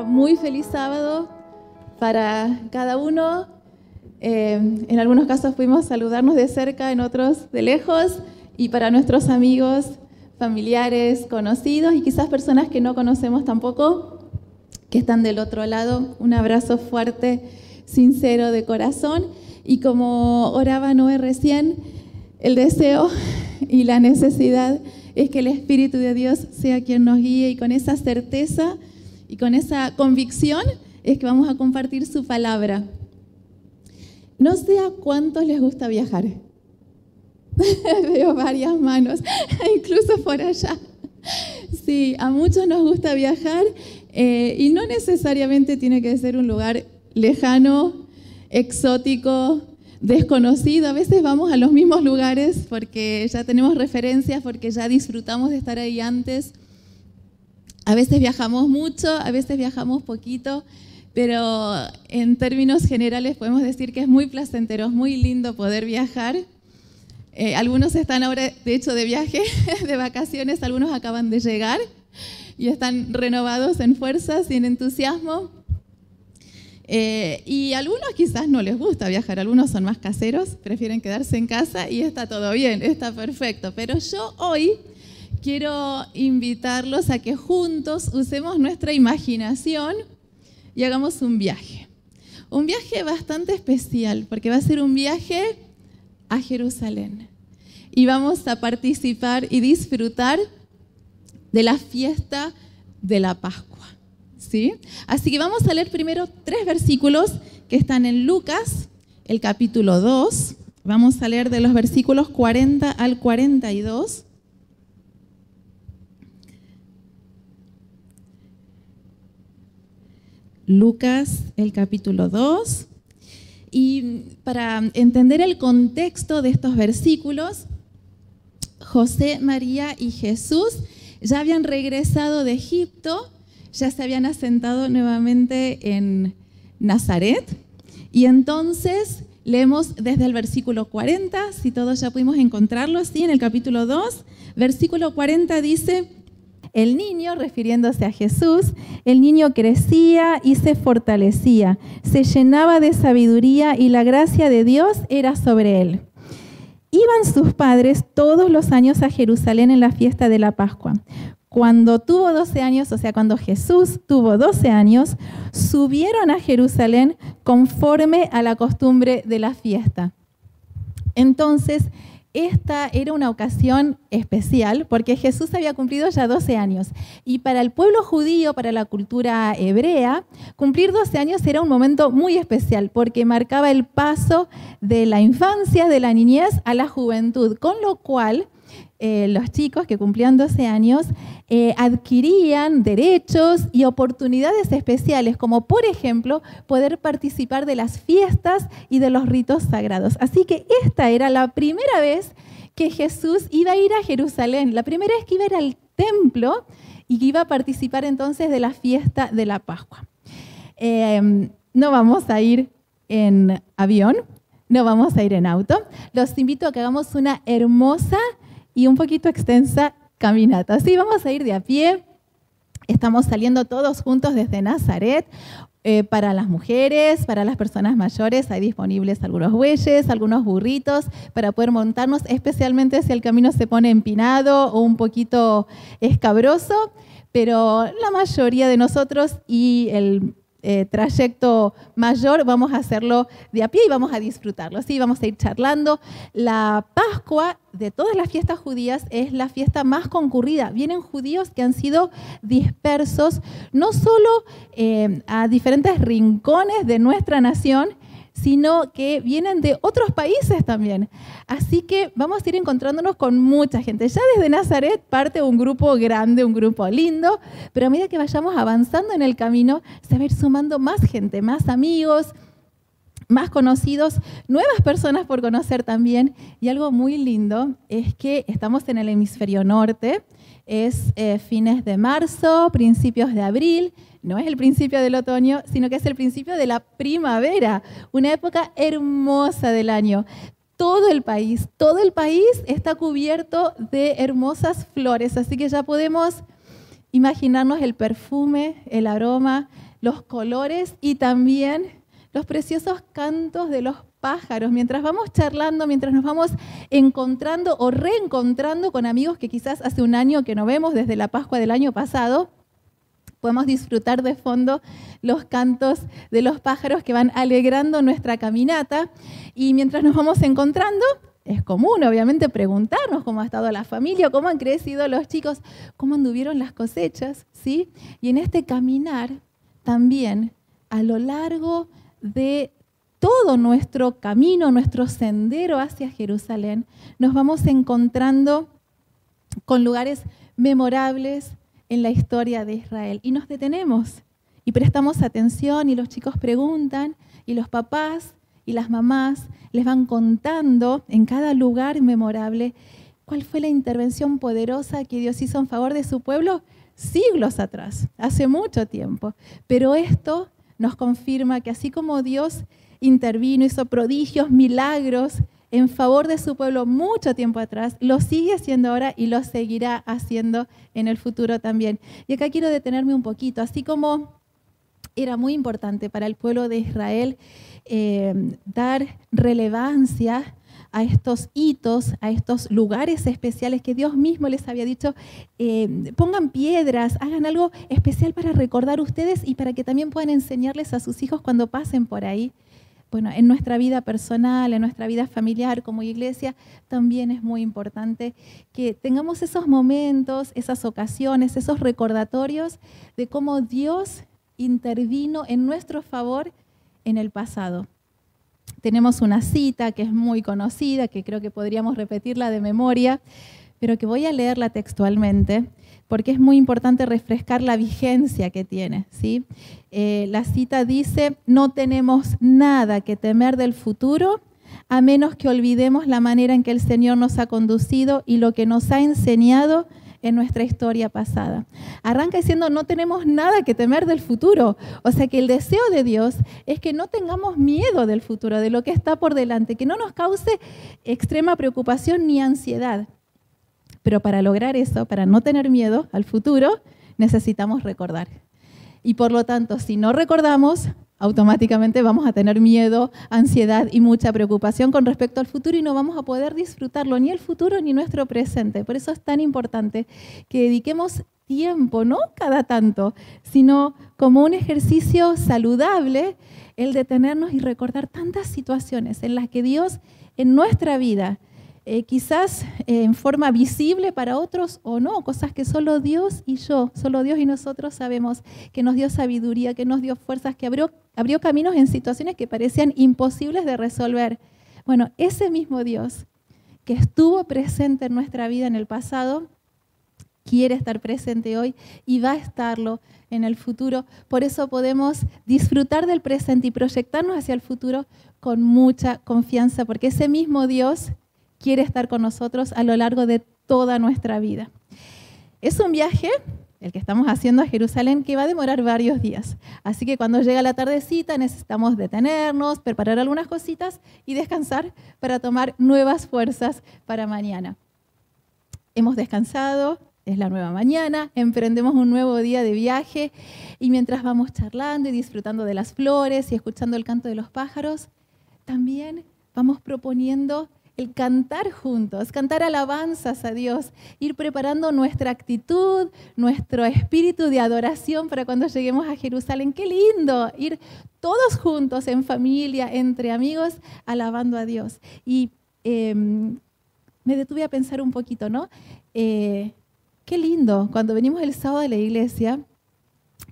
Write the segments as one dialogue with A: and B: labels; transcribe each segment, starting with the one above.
A: Muy feliz sábado para cada uno. Eh, en algunos casos pudimos saludarnos de cerca, en otros de lejos. Y para nuestros amigos, familiares, conocidos y quizás personas que no conocemos tampoco, que están del otro lado, un abrazo fuerte, sincero de corazón. Y como oraba Noé recién, el deseo y la necesidad es que el Espíritu de Dios sea quien nos guíe y con esa certeza y con esa convicción es que vamos a compartir su palabra. No sé a cuántos les gusta viajar. Veo varias manos, incluso por allá. Sí, a muchos nos gusta viajar eh, y no necesariamente tiene que ser un lugar lejano, exótico, desconocido. A veces vamos a los mismos lugares porque ya tenemos referencias, porque ya disfrutamos de estar ahí antes. A veces viajamos mucho, a veces viajamos poquito, pero en términos generales podemos decir que es muy placentero, es muy lindo poder viajar. Eh, algunos están ahora, de hecho, de viaje, de vacaciones, algunos acaban de llegar y están renovados en fuerzas y en entusiasmo. Eh, y algunos quizás no les gusta viajar, algunos son más caseros, prefieren quedarse en casa y está todo bien, está perfecto. Pero yo hoy quiero invitarlos a que juntos usemos nuestra imaginación y hagamos un viaje. Un viaje bastante especial, porque va a ser un viaje a Jerusalén. Y vamos a participar y disfrutar de la fiesta de la Pascua. ¿Sí? Así que vamos a leer primero tres versículos que están en Lucas, el capítulo 2. Vamos a leer de los versículos 40 al 42. Lucas, el capítulo 2. Y para entender el contexto de estos versículos, José, María y Jesús ya habían regresado de Egipto, ya se habían asentado nuevamente en Nazaret. Y entonces leemos desde el versículo 40, si todos ya pudimos encontrarlo, así en el capítulo 2, versículo 40 dice, el niño, refiriéndose a Jesús, el niño crecía y se fortalecía, se llenaba de sabiduría y la gracia de Dios era sobre él. Iban sus padres todos los años a Jerusalén en la fiesta de la Pascua. Cuando tuvo 12 años, o sea, cuando Jesús tuvo 12 años, subieron a Jerusalén conforme a la costumbre de la fiesta. Entonces, esta era una ocasión especial porque Jesús había cumplido ya 12 años. Y para el pueblo judío, para la cultura hebrea, cumplir 12 años era un momento muy especial porque marcaba el paso de la infancia, de la niñez a la juventud, con lo cual eh, los chicos que cumplían 12 años eh, adquirían derechos y oportunidades especiales, como por ejemplo poder participar de las fiestas y de los ritos sagrados. Así que esta era la primera vez que Jesús iba a ir a Jerusalén, la primera vez que iba a ir al templo y que iba a participar entonces de la fiesta de la Pascua. Em, no vamos a ir en avión, no vamos a ir en auto. Los invito a que hagamos una hermosa y un poquito extensa caminata. Así vamos a ir de a pie. Estamos saliendo todos juntos desde Nazaret. Eh, para las mujeres, para las personas mayores, hay disponibles algunos bueyes, algunos burritos para poder montarnos, especialmente si el camino se pone empinado o un poquito escabroso. Pero la mayoría de nosotros y el eh, trayecto mayor, vamos a hacerlo de a pie y vamos a disfrutarlo. Sí, vamos a ir charlando. La Pascua de todas las fiestas judías es la fiesta más concurrida. Vienen judíos que han sido dispersos no solo eh, a diferentes rincones de nuestra nación, sino que vienen de otros países también. Así que vamos a ir encontrándonos con mucha gente. Ya desde Nazaret parte un grupo grande, un grupo lindo, pero a medida que vayamos avanzando en el camino, se va a ir sumando más gente, más amigos, más conocidos, nuevas personas por conocer también. Y algo muy lindo es que estamos en el hemisferio norte, es eh, fines de marzo, principios de abril, no es el principio del otoño, sino que es el principio de la primavera, una época hermosa del año. Todo el país, todo el país está cubierto de hermosas flores, así que ya podemos imaginarnos el perfume, el aroma, los colores y también los preciosos cantos de los pájaros, mientras vamos charlando, mientras nos vamos encontrando o reencontrando con amigos que quizás hace un año que no vemos desde la Pascua del año pasado, podemos disfrutar de fondo los cantos de los pájaros que van alegrando nuestra caminata y mientras nos vamos encontrando, es común, obviamente, preguntarnos cómo ha estado la familia, cómo han crecido los chicos, cómo anduvieron las cosechas, ¿sí? Y en este caminar también, a lo largo todo nuestro camino, nuestro sendero hacia Jerusalén, nos vamos encontrando con lugares memorables en la historia de Israel. Y nos detenemos y prestamos atención y los chicos preguntan y los papás y las mamás les van contando en cada lugar memorable cuál fue la intervención poderosa que Dios hizo en favor de su pueblo siglos atrás, hace mucho tiempo. Pero esto nos confirma que así como Dios intervino, hizo prodigios, milagros en favor de su pueblo mucho tiempo atrás, lo sigue haciendo ahora y lo seguirá haciendo en el futuro también. Y acá quiero detenerme un poquito, así como era muy importante para el pueblo de Israel eh, dar relevancia a estos hitos, a estos lugares especiales que Dios mismo les había dicho, eh, pongan piedras, hagan algo especial para recordar ustedes y para que también puedan enseñarles a sus hijos cuando pasen por ahí bueno, en nuestra vida personal, en nuestra vida familiar como iglesia, también es muy importante que tengamos esos momentos, esas ocasiones, esos recordatorios de cómo Dios intervino en nuestro favor en el pasado. Tenemos una cita que es muy conocida, que creo que podríamos repetirla de memoria, pero que voy a leerla textualmente porque es muy importante refrescar la vigencia que tiene. ¿sí? Eh, la cita dice, no tenemos nada que temer del futuro a menos que olvidemos la manera en que el Señor nos ha conducido y lo que nos ha enseñado en nuestra historia pasada. Arranca diciendo, no tenemos nada que temer del futuro. O sea que el deseo de Dios es que no tengamos miedo del futuro, de lo que está por delante, que no nos cause extrema preocupación ni ansiedad. Pero para lograr eso, para no tener miedo al futuro, necesitamos recordar. Y por lo tanto, si no recordamos, automáticamente vamos a tener miedo, ansiedad y mucha preocupación con respecto al futuro y no vamos a poder disfrutarlo, ni el futuro ni nuestro presente. Por eso es tan importante que dediquemos tiempo, no cada tanto, sino como un ejercicio saludable, el detenernos y recordar tantas situaciones en las que Dios en nuestra vida eh, quizás eh, en forma visible para otros o no, cosas que solo Dios y yo, solo Dios y nosotros sabemos, que nos dio sabiduría, que nos dio fuerzas, que abrió, abrió caminos en situaciones que parecían imposibles de resolver. Bueno, ese mismo Dios que estuvo presente en nuestra vida en el pasado, quiere estar presente hoy y va a estarlo en el futuro. Por eso podemos disfrutar del presente y proyectarnos hacia el futuro con mucha confianza, porque ese mismo Dios quiere estar con nosotros a lo largo de toda nuestra vida. Es un viaje, el que estamos haciendo a Jerusalén, que va a demorar varios días. Así que cuando llega la tardecita necesitamos detenernos, preparar algunas cositas y descansar para tomar nuevas fuerzas para mañana. Hemos descansado, es la nueva mañana, emprendemos un nuevo día de viaje y mientras vamos charlando y disfrutando de las flores y escuchando el canto de los pájaros, también vamos proponiendo el cantar juntos, cantar alabanzas a Dios, ir preparando nuestra actitud, nuestro espíritu de adoración para cuando lleguemos a Jerusalén. Qué lindo ir todos juntos en familia, entre amigos, alabando a Dios. Y em, me detuve a pensar un poquito, ¿no? Eh, qué lindo cuando venimos el sábado de la iglesia,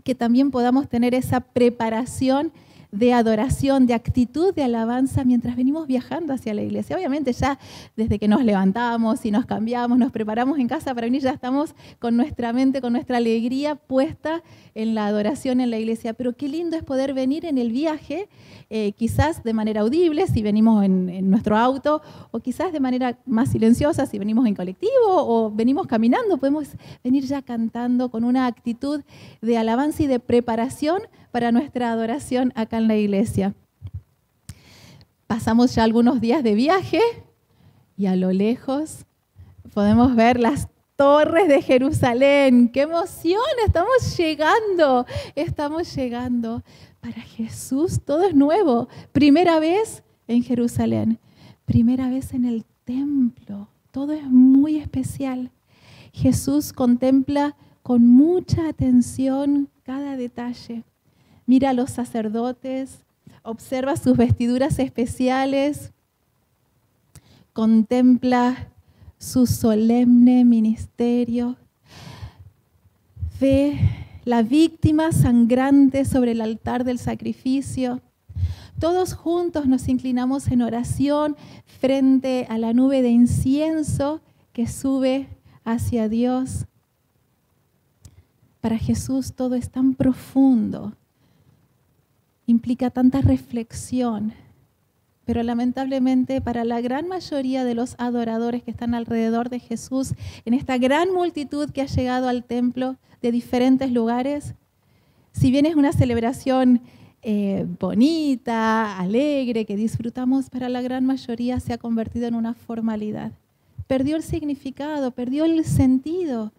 A: que también podamos tener esa preparación de adoración, de actitud de alabanza mientras venimos viajando hacia la iglesia. Obviamente ya desde que nos levantamos y nos cambiamos, nos preparamos en casa para venir, ya estamos con nuestra mente, con nuestra alegría puesta en la adoración en la iglesia. Pero qué lindo es poder venir en el viaje, eh, quizás de manera audible, si venimos en, en nuestro auto, o quizás de manera más silenciosa, si venimos en colectivo o venimos caminando, podemos venir ya cantando con una actitud de alabanza y de preparación para nuestra adoración acá en la iglesia. Pasamos ya algunos días de viaje y a lo lejos podemos ver las torres de Jerusalén. ¡Qué emoción! Estamos llegando, estamos llegando. Para Jesús todo es nuevo. Primera vez en Jerusalén, primera vez en el templo. Todo es muy especial. Jesús contempla con mucha atención cada detalle. Mira a los sacerdotes, observa sus vestiduras especiales, contempla su solemne ministerio, ve la víctima sangrante sobre el altar del sacrificio. Todos juntos nos inclinamos en oración frente a la nube de incienso que sube hacia Dios. Para Jesús todo es tan profundo, implica tanta reflexión, pero lamentablemente para la gran mayoría de los adoradores que están alrededor de Jesús, en esta gran multitud que ha llegado al templo de diferentes lugares, si bien es una celebración eh, bonita, alegre, que disfrutamos, para la gran mayoría se ha convertido en una formalidad. Perdió el significado, perdió el sentido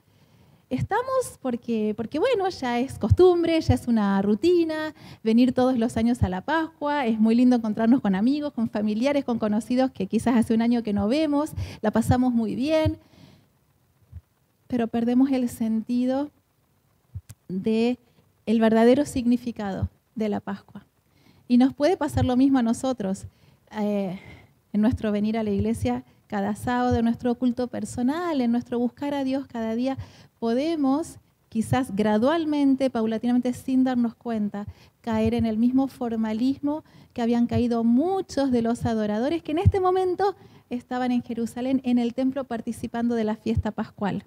A: Estamos porque, porque, bueno, ya es costumbre, ya es una rutina, venir todos los años a la Pascua, es muy lindo encontrarnos con amigos, con familiares, con conocidos que quizás hace un año que no vemos, la pasamos muy bien, pero perdemos el sentido de el verdadero significado de la Pascua. Y nos puede pasar lo mismo a nosotros eh, en nuestro venir a la iglesia cada sábado, en nuestro culto personal, en nuestro buscar a Dios cada día, podemos quizás gradualmente, paulatinamente, sin darnos cuenta, caer en el mismo formalismo que habían caído muchos de los adoradores que en este momento estaban en Jerusalén, en el templo, participando de la fiesta pascual.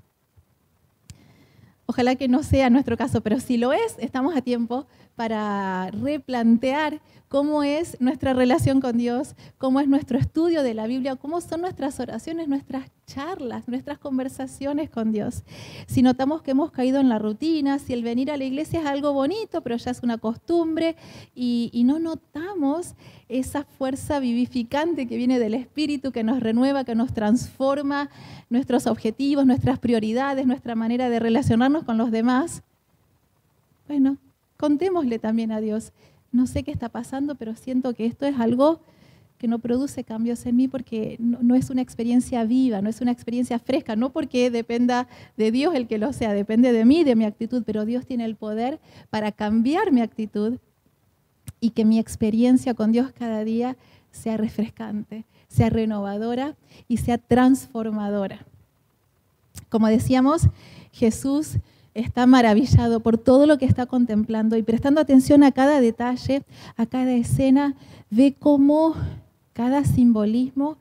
A: Ojalá que no sea nuestro caso, pero si lo es, estamos a tiempo para replantear cómo es nuestra relación con Dios, cómo es nuestro estudio de la Biblia, cómo son nuestras oraciones, nuestras charlas, nuestras conversaciones con Dios. Si notamos que hemos caído en la rutina, si el venir a la iglesia es algo bonito, pero ya es una costumbre, y, no notamos esa fuerza vivificante que viene del Espíritu, que nos renueva, que nos transforma nuestros objetivos, nuestras prioridades, nuestra manera de relacionarnos con los demás, bueno, contémosle también a Dios no sé qué está pasando, pero siento que esto es algo que no produce cambios en mí porque no, es una experiencia viva, no es una experiencia fresca, no porque dependa de Dios el que lo sea, depende de mí, de mi actitud, pero Dios tiene el poder para cambiar mi actitud y que mi experiencia con Dios cada día sea refrescante, sea renovadora y sea transformadora. Como decíamos, Jesús está maravillado por todo lo que está contemplando y prestando atención a cada detalle, a cada escena, ve cómo cada simbolismo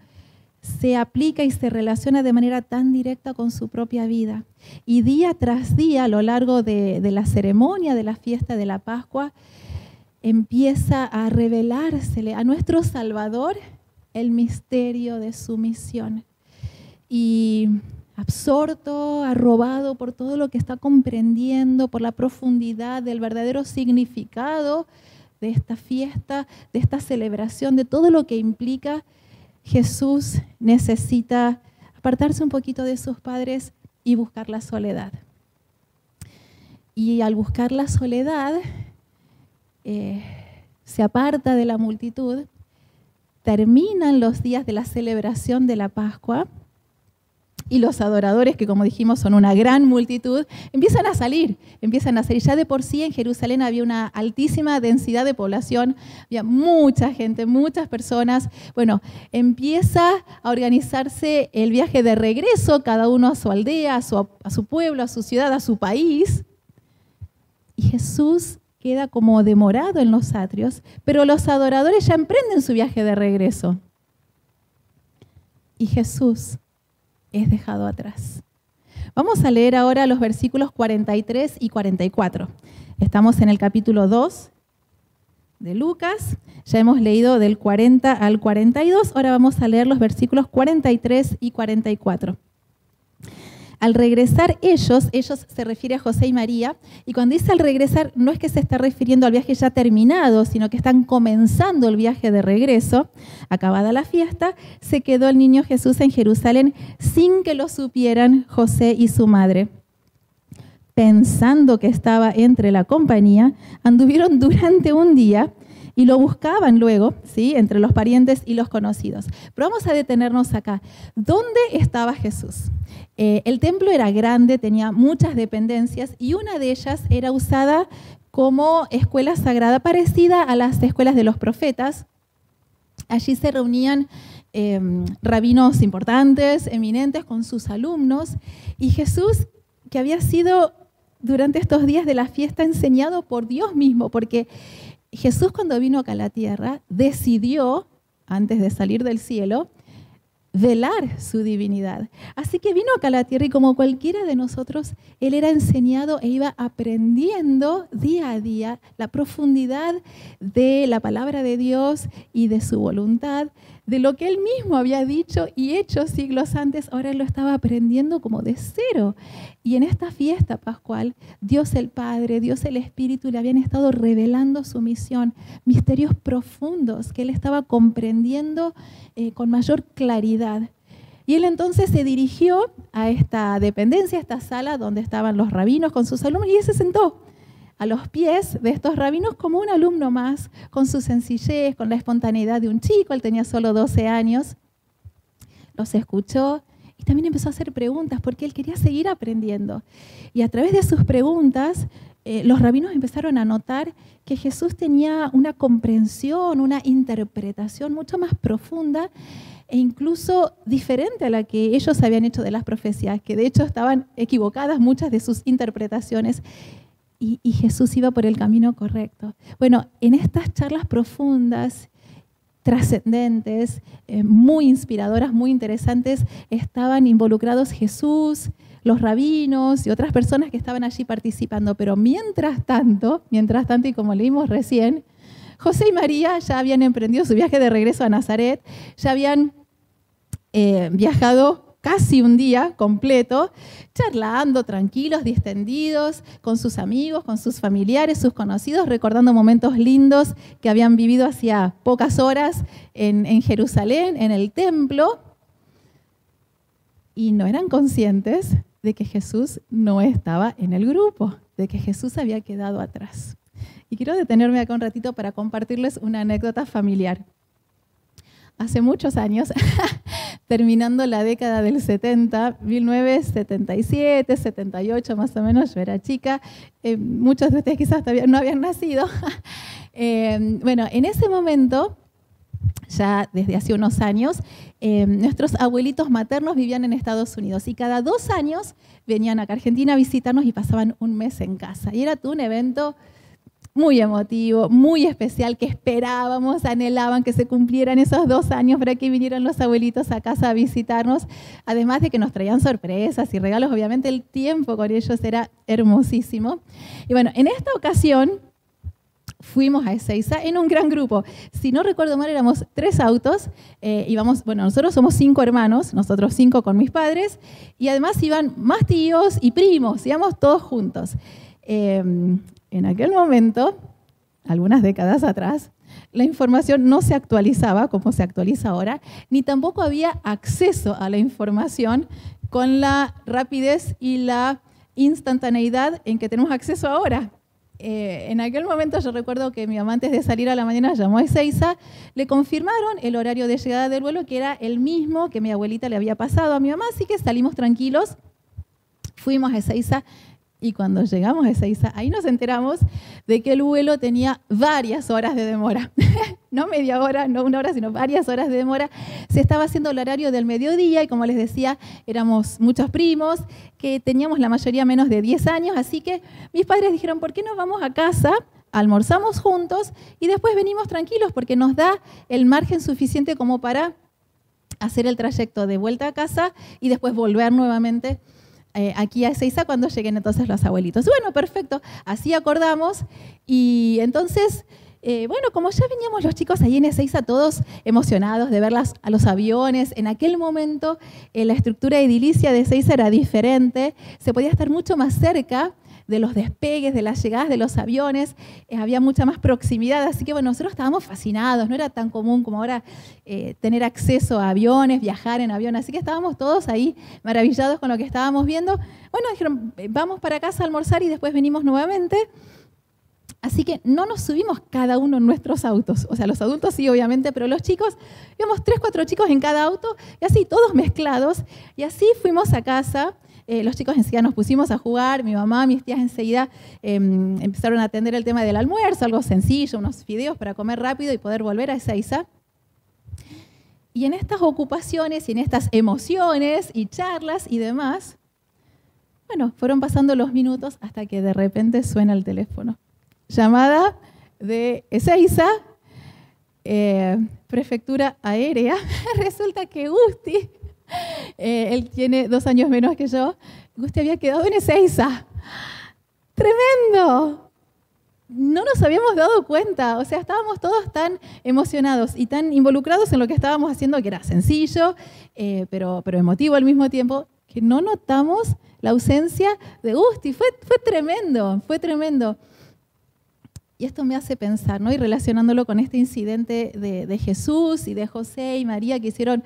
A: se aplica y se relaciona de manera tan directa con su propia vida. Y día tras día, a lo largo de, la ceremonia de la fiesta de la Pascua, empieza a revelársele a nuestro Salvador el misterio de su misión. Y absorto, arrobado por todo lo que está comprendiendo, por la profundidad del verdadero significado de esta fiesta, de esta celebración, de todo lo que implica, Jesús necesita apartarse un poquito de sus padres y buscar la soledad. Y al buscar la soledad, eh, se aparta de la multitud, terminan los días de la celebración de la Pascua, y los adoradores, que como dijimos son una gran multitud, empiezan a salir, empiezan a salir. Ya de por sí en Jerusalén había una altísima densidad de población, había mucha gente, muchas personas. Bueno, empieza a organizarse el viaje de regreso, cada uno a su aldea, a su, a su pueblo, a su ciudad, a su país. Y Jesús queda como demorado en los atrios, pero los adoradores ya emprenden su viaje de regreso. Y Jesús es dejado atrás. Vamos a leer ahora los versículos 43 y 44. Estamos en el capítulo 2 de Lucas. Ya hemos leído del 40 al 42. Ahora vamos a leer los versículos 43 y 44. Al regresar ellos, ellos se refiere a José y María, y cuando dice al regresar no es que se está refiriendo al viaje ya terminado, sino que están comenzando el viaje de regreso, acabada la fiesta, se quedó el niño Jesús en Jerusalén sin que lo supieran José y su madre pensando que estaba entre la compañía, anduvieron durante un día y lo buscaban luego, ¿sí? entre los parientes y los conocidos. Pero vamos a detenernos acá. ¿Dónde estaba Jesús? Eh, el templo era grande, tenía muchas dependencias y una de ellas era usada como escuela sagrada, parecida a las escuelas de los profetas. Allí se reunían em, rabinos importantes, eminentes, con sus alumnos, y Jesús, que había sido durante estos días de la fiesta enseñado por Dios mismo, porque Jesús cuando vino acá a la tierra decidió, antes de salir del cielo, velar su divinidad. Así que vino acá a la tierra y como cualquiera de nosotros, Él era enseñado e iba aprendiendo día a día la profundidad de la palabra de Dios y de su voluntad, de lo que Él mismo había dicho y hecho siglos antes, ahora Él lo estaba aprendiendo como de cero. Y en esta fiesta pascual, Dios el Padre, Dios el Espíritu le habían estado revelando su misión, misterios profundos que él estaba comprendiendo eh, con mayor claridad. Y él entonces se dirigió a esta dependencia, a esta sala donde estaban los rabinos con sus alumnos y se sentó a los pies de estos rabinos como un alumno más, con su sencillez, con la espontaneidad de un chico, él tenía solo 12 años. Los escuchó y también empezó a hacer preguntas porque él quería seguir aprendiendo. Y a través de sus preguntas, eh, los rabinos empezaron a notar que Jesús tenía una comprensión, una interpretación mucho más profunda e incluso diferente a la que ellos habían hecho de las profecías, que de hecho estaban equivocadas muchas de sus interpretaciones. Y, Jesús iba por el camino correcto. Bueno, en estas charlas profundas trascendentes, eh, muy inspiradoras, muy interesantes, estaban involucrados Jesús, los rabinos y otras personas que estaban allí participando. Pero mientras tanto, mientras tanto, y como leímos recién, José y María ya habían emprendido su viaje de regreso a Nazaret, ya habían eh, viajado casi un día completo, charlando, tranquilos, distendidos, con sus amigos, con sus familiares, sus conocidos, recordando momentos lindos que habían vivido hacía pocas horas en, Jerusalén, en el templo, y no eran conscientes de que Jesús no estaba en el grupo, de que Jesús había quedado atrás. Y quiero detenerme acá un ratito para compartirles una anécdota familiar hace muchos años, terminando la década del 70, 1977, 78 más o menos, yo era chica, eh, muchos de ustedes quizás no habían nacido. Eh, bueno, en ese momento, ya desde hace unos años, eh, nuestros abuelitos maternos vivían en Estados Unidos y cada dos años venían acá a Argentina a visitarnos y pasaban un mes en casa. Y era un evento muy emotivo, muy especial, que esperábamos, anhelaban que se cumplieran esos dos años para que vinieran los abuelitos a casa a visitarnos, además de que nos traían sorpresas y regalos, obviamente el tiempo con ellos era hermosísimo. Y bueno, en esta ocasión fuimos a Ezeiza en un gran grupo. Si no recuerdo mal, éramos tres autos. Eh, íbamos, bueno, nosotros somos cinco hermanos, nosotros cinco con mis padres, y además iban más tíos y primos, íbamos todos juntos. Eh, en aquel momento, algunas décadas atrás, la información no se actualizaba como se actualiza ahora, ni tampoco había acceso a la información con la rapidez y la instantaneidad en que tenemos acceso ahora. Eh, en aquel momento yo recuerdo que mi mamá antes de salir a la mañana llamó a Ezeiza, le confirmaron el horario de llegada del vuelo que era el mismo que mi abuelita le había pasado a mi mamá, así que salimos tranquilos, fuimos a Ezeiza y cuando llegamos a Ezeiza, ahí nos enteramos de que el vuelo tenía varias horas de demora. no media hora, no una hora, sino varias horas de demora. Se estaba haciendo el horario del mediodía y como les decía, éramos muchos primos, que teníamos la mayoría menos de 10 años, así que mis padres dijeron, ¿por qué no vamos a casa? Almorzamos juntos y después venimos tranquilos porque nos da el margen suficiente como para hacer el trayecto de vuelta a casa y después volver nuevamente eh, aquí a Ezeiza cuando lleguen entonces los abuelitos. Bueno, perfecto, así acordamos y entonces Eh, bueno, como ya veníamos los chicos ahí en Ezeiza todos emocionados de ver a los aviones, en aquel momento eh, la estructura edilicia de Ezeiza era diferente, se podía estar mucho más cerca de los despegues, de las llegadas de los aviones, eh, había mucha más proximidad, así que bueno, nosotros estábamos fascinados, no era tan común como ahora eh, tener acceso a aviones, viajar en avión, así que estábamos todos ahí maravillados con lo que estábamos viendo. Bueno, dijeron, eh, vamos para casa a almorzar y después venimos nuevamente. Así que no nos subimos cada uno en nuestros autos. O sea, los adultos sí, obviamente, pero los chicos, íbamos tres, cuatro chicos en cada auto y así, todos mezclados. Y así fuimos a casa. Eh, los chicos enseguida nos pusimos a jugar, mi mamá, mis tías enseguida em, empezaron a atender el tema del almuerzo, algo sencillo, unos fideos para comer rápido y poder volver a Ezeiza. Y en estas ocupaciones y en estas emociones y charlas y demás, bueno, fueron pasando los minutos hasta que de repente suena el teléfono. Llamada de Ezeiza, eh, prefectura aérea. Resulta que Gusti eh, él tiene dos años menos que yo. Gusti había quedado en Ezeiza. ¡Tremendo! No nos habíamos dado cuenta, o sea, estábamos todos tan emocionados y tan involucrados en lo que estábamos haciendo, que era sencillo, eh, pero, pero emotivo al mismo tiempo, que no notamos la ausencia de Gusti. Fue, fue tremendo, fue tremendo. Y esto me hace pensar, ¿no? Y relacionándolo con este incidente de, de Jesús y de José y María que hicieron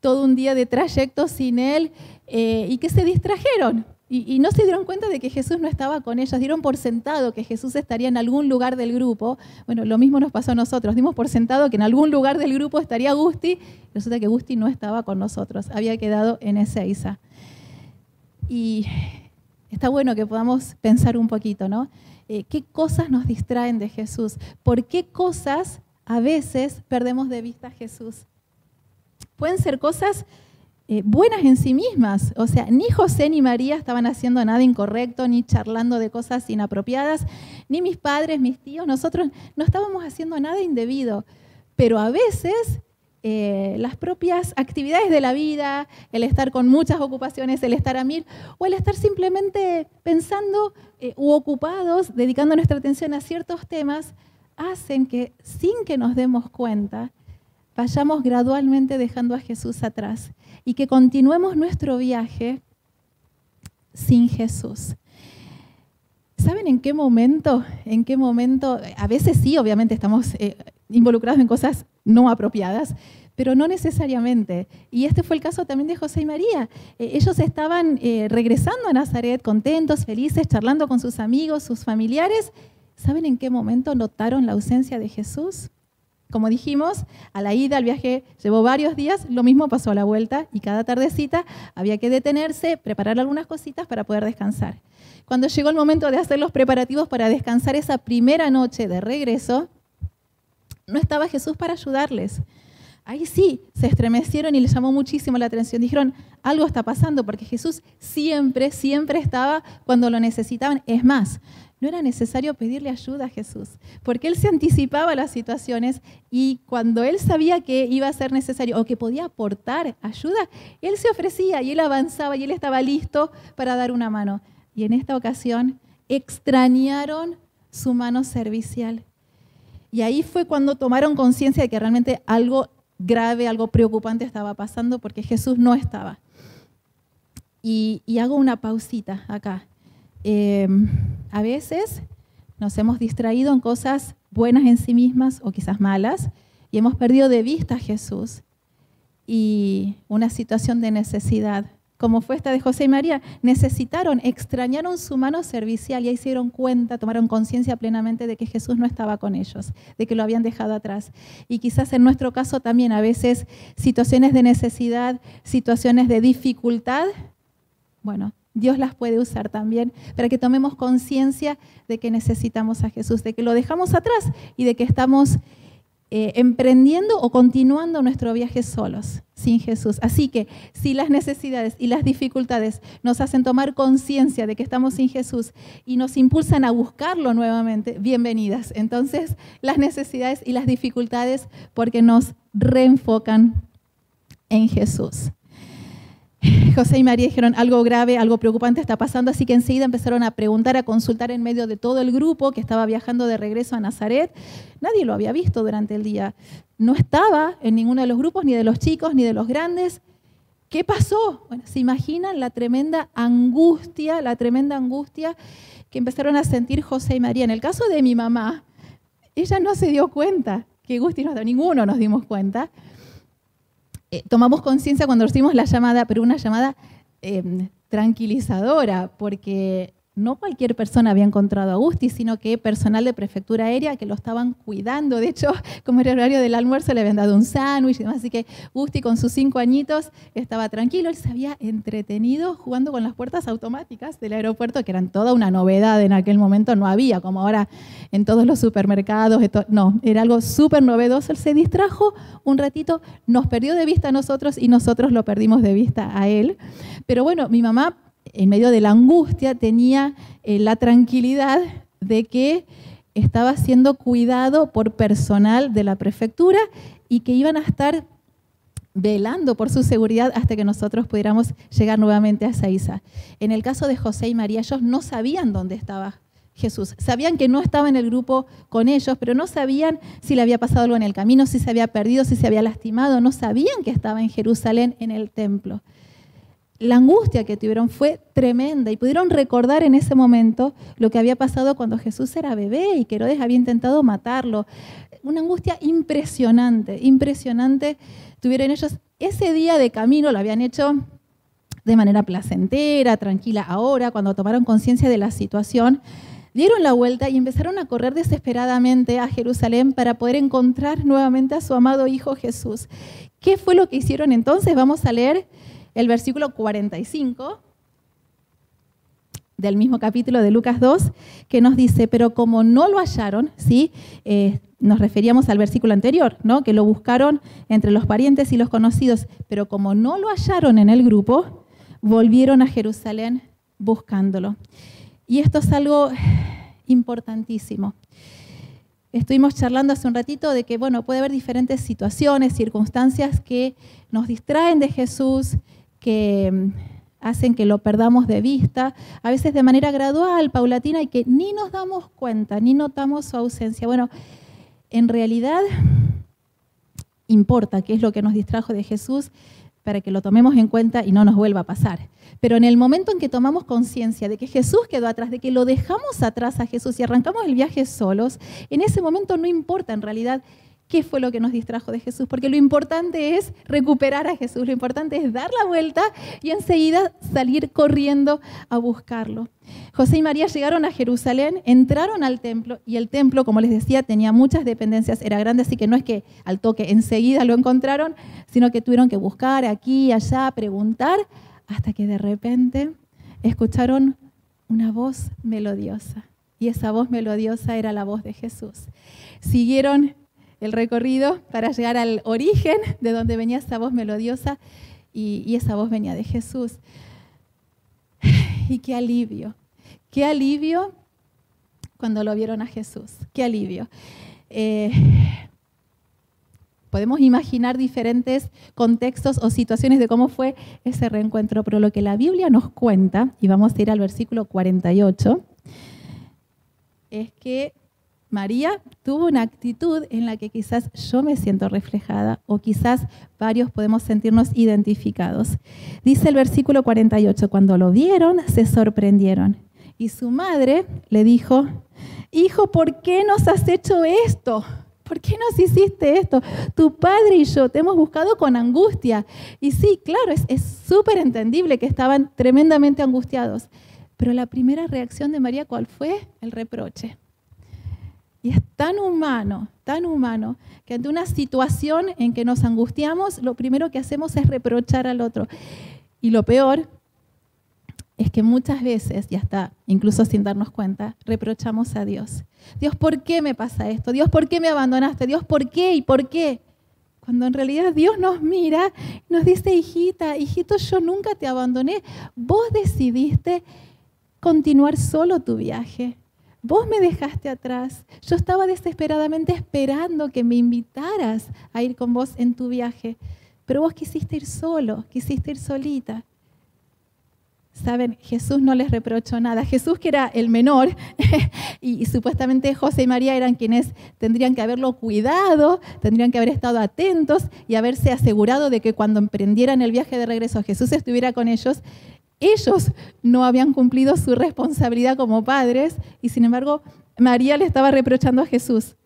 A: todo un día de trayecto sin él eh, y que se distrajeron y, no se dieron cuenta de que Jesús no estaba con ellos, dieron por sentado que Jesús estaría en algún lugar del grupo. Bueno, lo mismo nos pasó a nosotros, dimos por sentado que en algún lugar del grupo estaría Gusti, resulta que Gusti no estaba con nosotros, había quedado en Ezeiza. Y está bueno que podamos pensar un poquito, ¿no? Eh, ¿Qué cosas nos distraen de Jesús? ¿Por qué cosas a veces perdemos de vista a Jesús? Pueden ser cosas eh, buenas en sí mismas. O sea, ni José ni María estaban haciendo nada incorrecto, ni charlando de cosas inapropiadas, ni mis padres, mis tíos, nosotros no estábamos haciendo nada indebido. Pero a veces eh, las propias actividades de la vida, el estar con muchas ocupaciones, el estar a mil, o el estar simplemente pensando eh, u ocupados, dedicando nuestra atención a ciertos temas, hacen que sin que nos demos cuenta, vayamos gradualmente dejando a Jesús atrás y que continuemos nuestro viaje sin Jesús. ¿Saben en qué momento? ¿En qué momento? A veces sí, obviamente estamos eh, involucrados en cosas no apropiadas, pero no necesariamente. Y este fue el caso también de José y María. Eh, ellos estaban eh, regresando a Nazaret contentos, felices, charlando con sus amigos, sus familiares. ¿Saben en qué momento notaron la ausencia de Jesús? Como dijimos, a la ida al viaje llevó varios días, lo mismo pasó a la vuelta y cada tardecita había que detenerse, preparar algunas cositas para poder descansar. Cuando llegó el momento de hacer los preparativos para descansar esa primera noche de regreso, no estaba Jesús para ayudarles. Ahí sí, se estremecieron y les llamó muchísimo la atención. Dijeron, algo está pasando porque Jesús siempre, siempre estaba cuando lo necesitaban. Es más, no era necesario pedirle ayuda a Jesús, porque Él se anticipaba a las situaciones y cuando Él sabía que iba a ser necesario o que podía aportar ayuda, Él se ofrecía y Él avanzaba y Él estaba listo para dar una mano. Y en esta ocasión extrañaron su mano servicial. Y ahí fue cuando tomaron conciencia de que realmente algo grave, algo preocupante estaba pasando porque Jesús no estaba. Y, hago una pausita acá. Em, a veces nos hemos distraído en cosas buenas en sí mismas o quizás malas y hemos perdido de vista a Jesús y una situación de necesidad, como fue esta de José y María, necesitaron, extrañaron su mano servicial y ahí se dieron cuenta, tomaron conciencia plenamente de que Jesús no estaba con ellos, de que lo habían dejado atrás. Y quizás en nuestro caso también a veces situaciones de necesidad, situaciones de dificultad, bueno, Dios las puede usar también para que tomemos conciencia de que necesitamos a Jesús, de que lo dejamos atrás y de que estamos eh, emprendiendo o continuando nuestro viaje solos, sin Jesús. Así que si las necesidades y las dificultades nos hacen tomar conciencia de que estamos sin Jesús y nos impulsan a buscarlo nuevamente, bienvenidas. Entonces, las necesidades y las dificultades porque nos reenfocan en Jesús. José y María dijeron algo grave, algo preocupante está pasando, así que enseguida empezaron a preguntar, a consultar en medio de todo el grupo que estaba viajando de regreso a Nazaret. Nadie lo había visto durante el día. No estaba en ninguno de los grupos, ni de los chicos, ni de los grandes. ¿Qué pasó? Bueno, se imaginan la tremenda angustia, la tremenda angustia que empezaron a sentir José y María. En el caso de mi mamá, ella no se dio cuenta que Gusti nos ninguno nos dimos cuenta. Eh, tomamos conciencia cuando recibimos la llamada, pero una llamada eh, tranquilizadora, porque no cualquier persona había encontrado a Gusti, sino que personal de prefectura aérea que lo estaban cuidando. De hecho, como era el horario del almuerzo, le habían dado un sándwich y demás. Así que Gusti, con sus cinco añitos, estaba tranquilo. Él se había entretenido jugando con las puertas automáticas del aeropuerto, que eran toda una novedad en aquel momento. No había, como ahora en todos los supermercados. No, era algo súper novedoso. Él se distrajo un ratito, nos perdió de vista a nosotros y nosotros lo perdimos de vista a él. Pero bueno, mi mamá en medio de la angustia, tenía eh, la tranquilidad de que estaba siendo cuidado por personal de la prefectura y que iban a estar velando por su seguridad hasta que nosotros pudiéramos llegar nuevamente a Saiza. En el caso de José y María, ellos no sabían dónde estaba Jesús. Sabían que no estaba en el grupo con ellos, pero no sabían si le había pasado algo en el camino, si se había perdido, si se había lastimado. No sabían que estaba en Jerusalén, en el templo la angustia que tuvieron fue tremenda y pudieron recordar en ese momento lo que había pasado cuando Jesús era bebé y que Herodes había intentado matarlo. Una angustia impresionante, impresionante tuvieron ellos. Ese día de camino lo habían hecho de manera placentera, tranquila. Ahora, cuando tomaron conciencia de la situación, dieron la vuelta y empezaron a correr desesperadamente a Jerusalén para poder encontrar nuevamente a su amado Hijo Jesús. ¿Qué fue lo que hicieron entonces? Vamos a leer el versículo 45 del mismo capítulo de Lucas 2, que nos dice, pero como no lo hallaron, ¿sí? Eh, nos referíamos al versículo anterior, ¿no? que lo buscaron entre los parientes y los conocidos, pero como no lo hallaron en el grupo, volvieron a Jerusalén buscándolo. Y esto es algo importantísimo. Estuvimos charlando hace un ratito de que, bueno, puede haber diferentes situaciones, circunstancias que nos distraen de Jesús, que mm, hacen que lo perdamos de vista, a veces de manera gradual, paulatina, y que ni nos damos cuenta, ni notamos su ausencia. Bueno, en realidad importa qué es lo que nos distrajo de Jesús para que lo tomemos en cuenta y no nos vuelva a pasar. Pero en el momento en que tomamos conciencia de que Jesús quedó atrás, de que lo dejamos atrás a Jesús y arrancamos el viaje solos, en ese momento no importa en realidad qué fue lo que nos distrajo de Jesús, porque lo importante es recuperar a Jesús, lo importante es dar la vuelta y enseguida salir corriendo a buscarlo. José y María llegaron a Jerusalén, entraron al templo y el templo, como les decía, tenía muchas dependencias, era grande, así que no es que al toque enseguida lo encontraron, sino que tuvieron que buscar aquí, allá, preguntar, hasta que de repente escucharon una voz melodiosa. Y esa voz melodiosa era la voz de Jesús. Siguieron el recorrido para llegar al origen de donde venía esa voz melodiosa y, esa voz venía de Jesús. Y qué alivio, qué alivio cuando lo vieron a Jesús, qué alivio. Eh, podemos imaginar diferentes contextos o situaciones de cómo fue ese reencuentro, pero lo que la Biblia nos cuenta, y vamos a ir al versículo 48, es que María tuvo una actitud en la que quizás yo me siento reflejada o quizás varios podemos sentirnos identificados. Dice el versículo 48, cuando lo vieron se sorprendieron y su madre le dijo, hijo, ¿por qué nos has hecho esto? ¿Por qué nos hiciste esto? Tu padre y yo te hemos buscado con angustia. Y sí, claro, es súper entendible que estaban tremendamente angustiados. Pero la primera reacción de María, ¿cuál fue? El reproche. Y es tan humano, tan humano, que ante una situación en que nos angustiamos, lo primero que hacemos es reprochar al otro. Y lo peor es que muchas veces, y hasta incluso sin darnos cuenta, reprochamos a Dios. Dios, ¿por qué me pasa esto? Dios, ¿por qué me abandonaste? Dios, ¿por qué y por qué? Cuando en realidad Dios nos mira y nos dice, hijita, hijito, yo nunca te abandoné. Vos decidiste continuar solo tu viaje. Vos me dejaste atrás. Yo estaba desesperadamente esperando que me invitaras a ir con vos en tu viaje, pero vos quisiste ir solo, quisiste ir solita. Saben, Jesús no les reprochó nada. Jesús, que era el menor, y, supuestamente José y María eran quienes tendrían que haberlo cuidado, tendrían que haber estado atentos y haberse asegurado de que cuando emprendieran el viaje de regreso Jesús estuviera con ellos. Ellos no habían cumplido su responsabilidad como padres y sin embargo María le estaba reprochando a Jesús.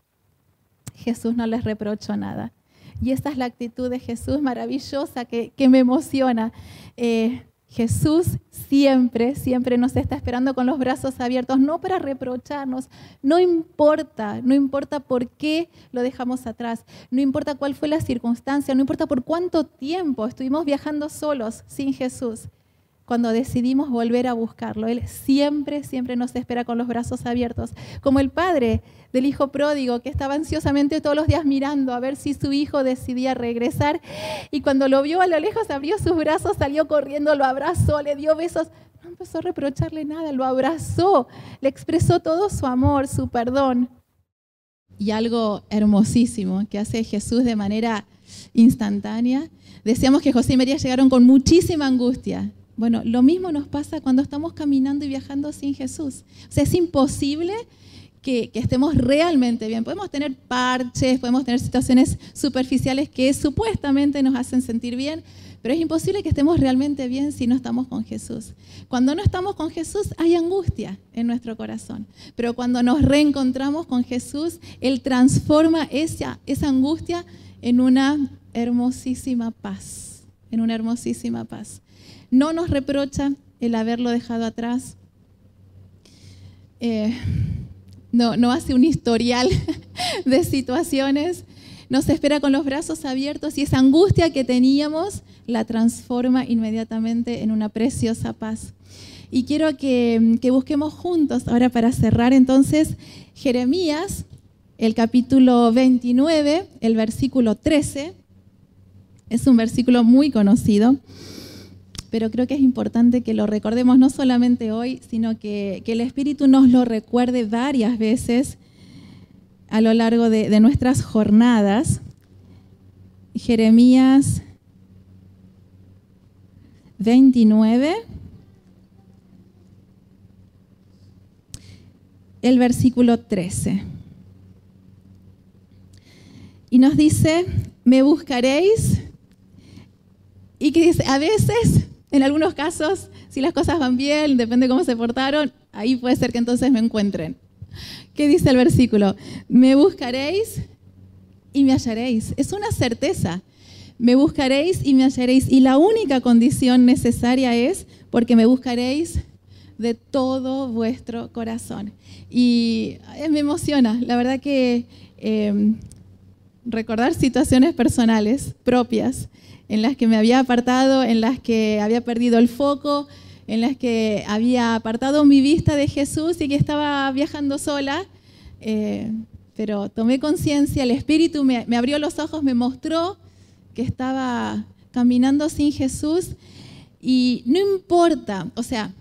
A: Jesús no les reprochó nada. Y esta es la actitud de Jesús maravillosa que, me emociona. Eh, Jesús siempre, siempre nos está esperando con los brazos abiertos, no para reprocharnos, no importa, no importa por qué lo dejamos atrás, no importa cuál fue la circunstancia, no importa por cuánto tiempo estuvimos viajando solos sin Jesús cuando decidimos volver a buscarlo. Él siempre, siempre nos espera con los brazos abiertos, como el padre del hijo pródigo que estaba ansiosamente todos los días mirando a ver si su hijo decidía regresar y cuando lo vio a lo lejos abrió sus brazos, salió corriendo, lo abrazó, le dio besos. No empezó a reprocharle nada, lo abrazó, le expresó todo su amor, su perdón. Y algo hermosísimo que hace Jesús de manera instantánea. Decíamos que José y María llegaron con muchísima angustia, bueno, lo mismo nos pasa cuando estamos caminando y viajando sin Jesús. O sea, es imposible que, estemos realmente bien. Podemos tener parches, podemos tener situaciones superficiales que supuestamente nos hacen sentir bien, pero es imposible que estemos realmente bien si no estamos con Jesús. Cuando no estamos con Jesús hay angustia en nuestro corazón, pero cuando nos reencontramos con Jesús, Él transforma esa, angustia en una hermosísima paz, en una hermosísima paz no nos reprocha el haberlo dejado atrás. Eh, no, hace un historial de situaciones. Nos espera con los brazos abiertos y esa angustia que teníamos la transforma inmediatamente en una preciosa paz. Y quiero que busquemos juntos, ahora para cerrar entonces, Jeremías, el capítulo 29, el versículo 13. Es un versículo muy conocido pero creo que es importante que lo recordemos no solamente hoy, sino que, el Espíritu nos lo recuerde varias veces a lo largo de, de nuestras jornadas. Jeremías 29, el versículo 13. Y nos dice, me buscaréis. Y que dice, a veces en algunos casos, si las cosas van bien, depende de cómo se portaron, ahí puede ser que entonces me encuentren. ¿Qué dice el versículo? Me buscaréis y me hallaréis. Es una certeza. Me buscaréis y me hallaréis. Y la única condición necesaria es porque me buscaréis de todo vuestro corazón. Y eh, me emociona, la verdad que em, recordar situaciones personales propias en las que me había apartado, en las que había perdido el foco, en las que había apartado mi vista de Jesús y que estaba viajando sola. Eh, pero tomé conciencia, el Espíritu me, me abrió los ojos, me mostró que estaba caminando sin Jesús y no importa, o sea,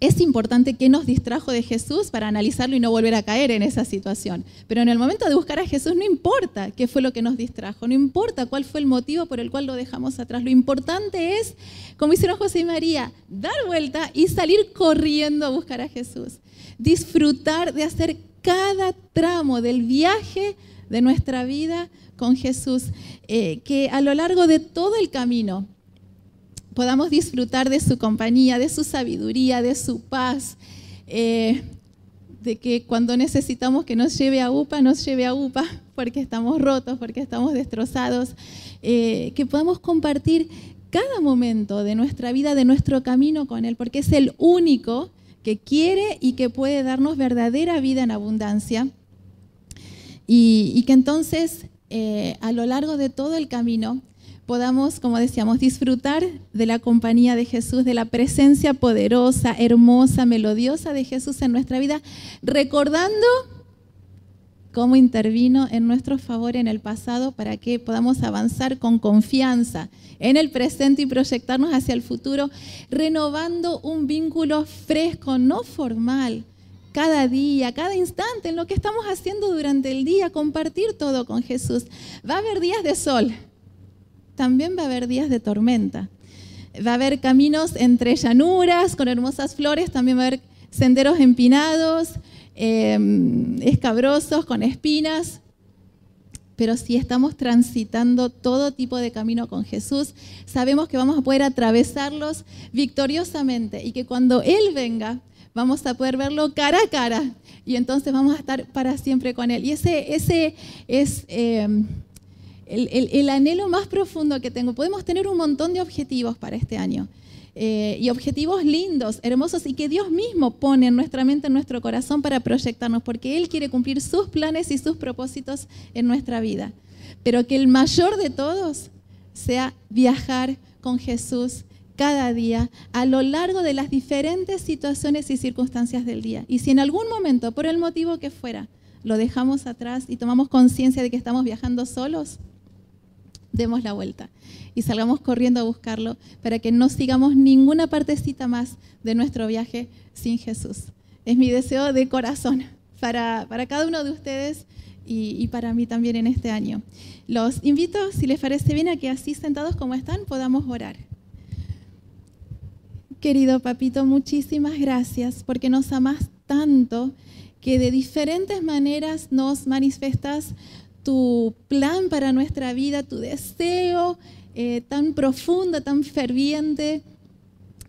A: es importante qué nos distrajo de Jesús para analizarlo y no volver a caer en esa situación. Pero en el momento de buscar a Jesús no importa qué fue lo que nos distrajo, no importa cuál fue el motivo por el cual lo dejamos atrás. Lo importante es, como hicieron José y María, dar vuelta y salir corriendo a buscar a Jesús. Disfrutar de hacer cada tramo del viaje de nuestra vida con Jesús, eh, que a lo largo de todo el camino podamos disfrutar de su compañía, de su sabiduría, de su paz, eh, de que cuando necesitamos que nos lleve a UPA, nos lleve a UPA, porque estamos rotos, porque estamos destrozados, eh, que podamos compartir cada momento de nuestra vida, de nuestro camino con Él, porque es el único que quiere y que puede darnos verdadera vida en abundancia. Y, que entonces, eh, a lo largo de todo el camino, podamos, como decíamos, disfrutar de la compañía de Jesús, de la presencia poderosa, hermosa, melodiosa de Jesús en nuestra vida, recordando cómo intervino en nuestro favor en el pasado para que podamos avanzar con confianza en el presente y proyectarnos hacia el futuro, renovando un vínculo fresco, no formal, cada día, cada instante, en lo que estamos haciendo durante el día, compartir todo con Jesús. Va a haber días de sol, también va a haber días de tormenta. va a haber caminos entre llanuras con hermosas flores, también va a haber senderos empinados, em, escabrosos, con espinas. Pero si estamos transitando todo tipo de camino con Jesús, sabemos que vamos a poder atravesarlos victoriosamente y que cuando Él venga, vamos a poder verlo cara a cara y entonces vamos a estar para siempre con Él. Y ese, ese es el, anhelo más profundo que tengo. Podemos tener un montón de objetivos para este año. Eh, y objetivos lindos, hermosos y que Dios mismo pone en nuestra mente, en nuestro corazón para proyectarnos, porque Él quiere cumplir sus planes y sus propósitos en nuestra vida. Pero que el mayor de todos sea viajar con Jesús cada día a lo largo de las diferentes situaciones y circunstancias del día. Y si en algún momento, por el motivo que fuera, lo dejamos atrás y tomamos conciencia de que estamos viajando solos, demos la vuelta y salgamos corriendo a buscarlo para que no sigamos ninguna partecita más de nuestro viaje sin Jesús. Es mi deseo de corazón para, para cada uno de ustedes y, y, para mí también en este año. Los invito, si les parece bien, a que así sentados como están podamos orar. Querido papito, muchísimas gracias porque nos amas tanto que de diferentes maneras nos manifestas tu plan para nuestra vida, tu deseo eh, tan profundo, tan ferviente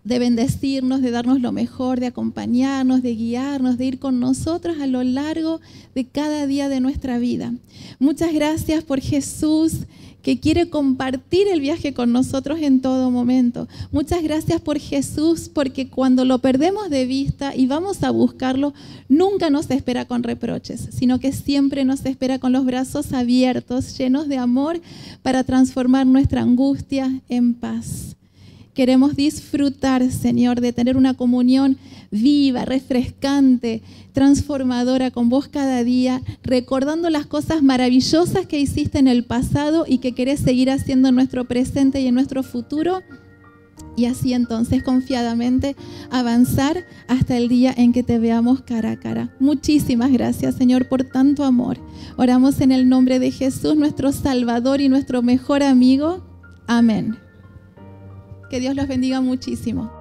A: de bendecirnos, de darnos lo mejor, de acompañarnos, de guiarnos, de ir con nosotros a lo largo de cada día de nuestra vida. Muchas gracias por Jesús que quiere compartir el viaje con nosotros en todo momento. Muchas gracias por Jesús, porque cuando lo perdemos de vista y vamos a buscarlo, nunca nos espera con reproches, sino que siempre nos espera con los brazos abiertos, llenos de amor, para transformar nuestra angustia en paz. Queremos disfrutar, Señor, de tener una comunión viva, refrescante, transformadora con vos cada día, recordando las cosas maravillosas que hiciste en el pasado y que querés seguir haciendo en nuestro presente y en nuestro futuro. Y así entonces confiadamente avanzar hasta el día en que te veamos cara a cara. Muchísimas gracias Señor por tanto amor. Oramos en el nombre de Jesús, nuestro Salvador y nuestro mejor amigo. Amén. Que Dios los bendiga muchísimo.